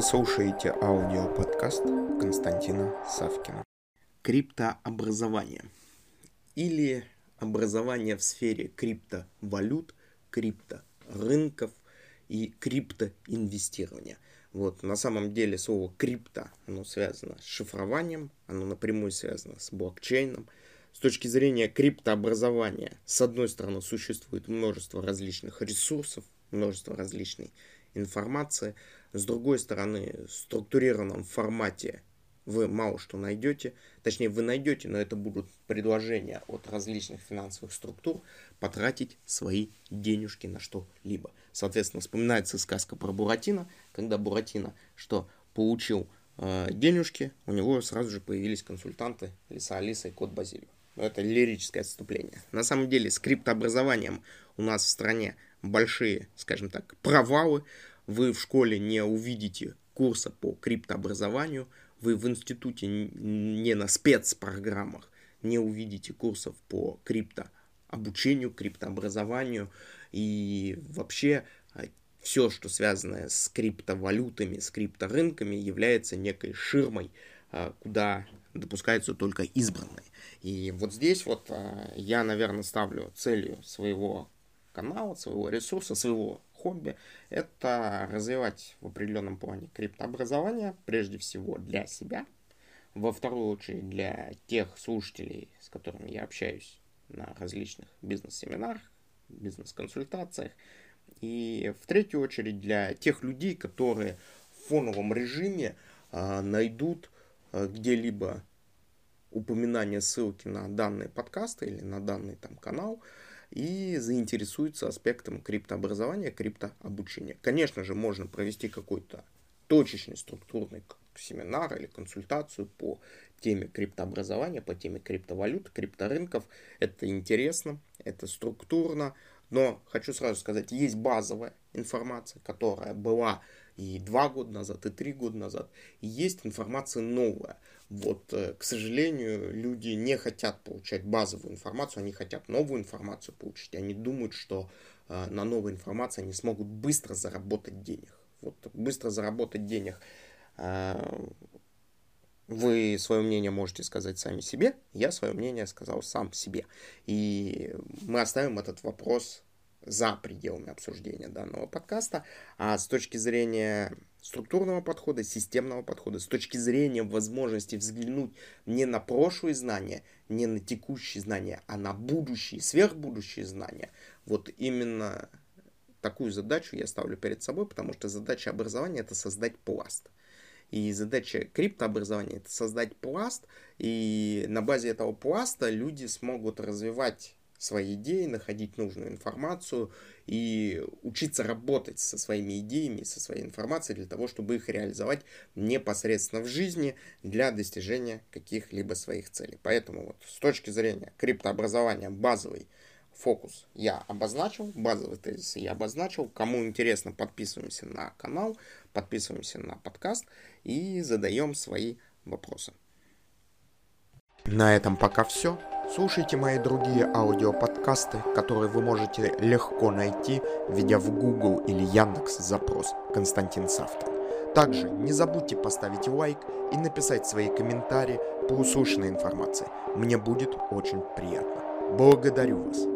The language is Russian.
Вы слушаете аудиоподкаст Константина Савкина. Криптообразование или образование в сфере криптовалют, крипторынков и криптоинвестирования. Вот, на самом деле слово крипто, оно связано с шифрованием, оно напрямую связано с блокчейном. С точки зрения криптообразования, с одной стороны, существует множество различных ресурсов, множество различной информации. С другой стороны, в структурированном формате вы мало что найдете. Точнее, вы найдете, но это будут предложения от различных финансовых структур потратить свои денежки на что-либо. Соответственно, вспоминается сказка про Буратино, когда Буратино что получил э, денежки, у него сразу же появились консультанты Лиса Алиса и Кот Базилио. Это лирическое отступление. На самом деле, с криптообразованием у нас в стране большие, скажем так, провалы. Вы в школе не увидите курса по криптообразованию, вы в институте не на спецпрограммах не увидите курсов по криптообучению, криптообразованию и вообще а, все, что связано с криптовалютами, с крипторынками, является некой ширмой, а, куда допускаются только избранные. И вот здесь вот а, я, наверное, ставлю целью своего канала, своего ресурса, своего хобби, это развивать в определенном плане криптообразование, прежде всего для себя, во вторую очередь для тех слушателей, с которыми я общаюсь на различных бизнес-семинарах, бизнес-консультациях, и в третью очередь для тех людей, которые в фоновом режиме э, найдут э, где-либо упоминание ссылки на данные подкасты или на данный там канал, и заинтересуется аспектом криптообразования, криптообучения. Конечно же, можно провести какой-то точечный структурный семинар или консультацию по теме криптообразования, по теме криптовалют, крипторынков. Это интересно, это структурно, но хочу сразу сказать, есть базовая информация, которая была и два года назад, и три года назад. И есть информация новая. Вот, э, к сожалению, люди не хотят получать базовую информацию, они хотят новую информацию получить. Они думают, что э, на новой информации они смогут быстро заработать денег. Вот быстро заработать денег. Вы свое мнение можете сказать сами себе, я свое мнение сказал сам себе. И мы оставим этот вопрос за пределами обсуждения данного подкаста. А с точки зрения структурного подхода, системного подхода, с точки зрения возможности взглянуть не на прошлые знания, не на текущие знания, а на будущие, сверхбудущие знания, вот именно такую задачу я ставлю перед собой, потому что задача образования это создать пласт. И задача криптообразования это создать пласт, и на базе этого пласта люди смогут развивать свои идеи, находить нужную информацию и учиться работать со своими идеями, со своей информацией для того, чтобы их реализовать непосредственно в жизни для достижения каких-либо своих целей. Поэтому вот с точки зрения криптообразования базовый фокус я обозначил, базовые тезисы я обозначил. Кому интересно, подписываемся на канал, подписываемся на подкаст и задаем свои вопросы. На этом пока все. Слушайте мои другие аудиоподкасты, которые вы можете легко найти, введя в Google или Яндекс запрос «Константин Савкин». Также не забудьте поставить лайк и написать свои комментарии по услышанной информации. Мне будет очень приятно. Благодарю вас.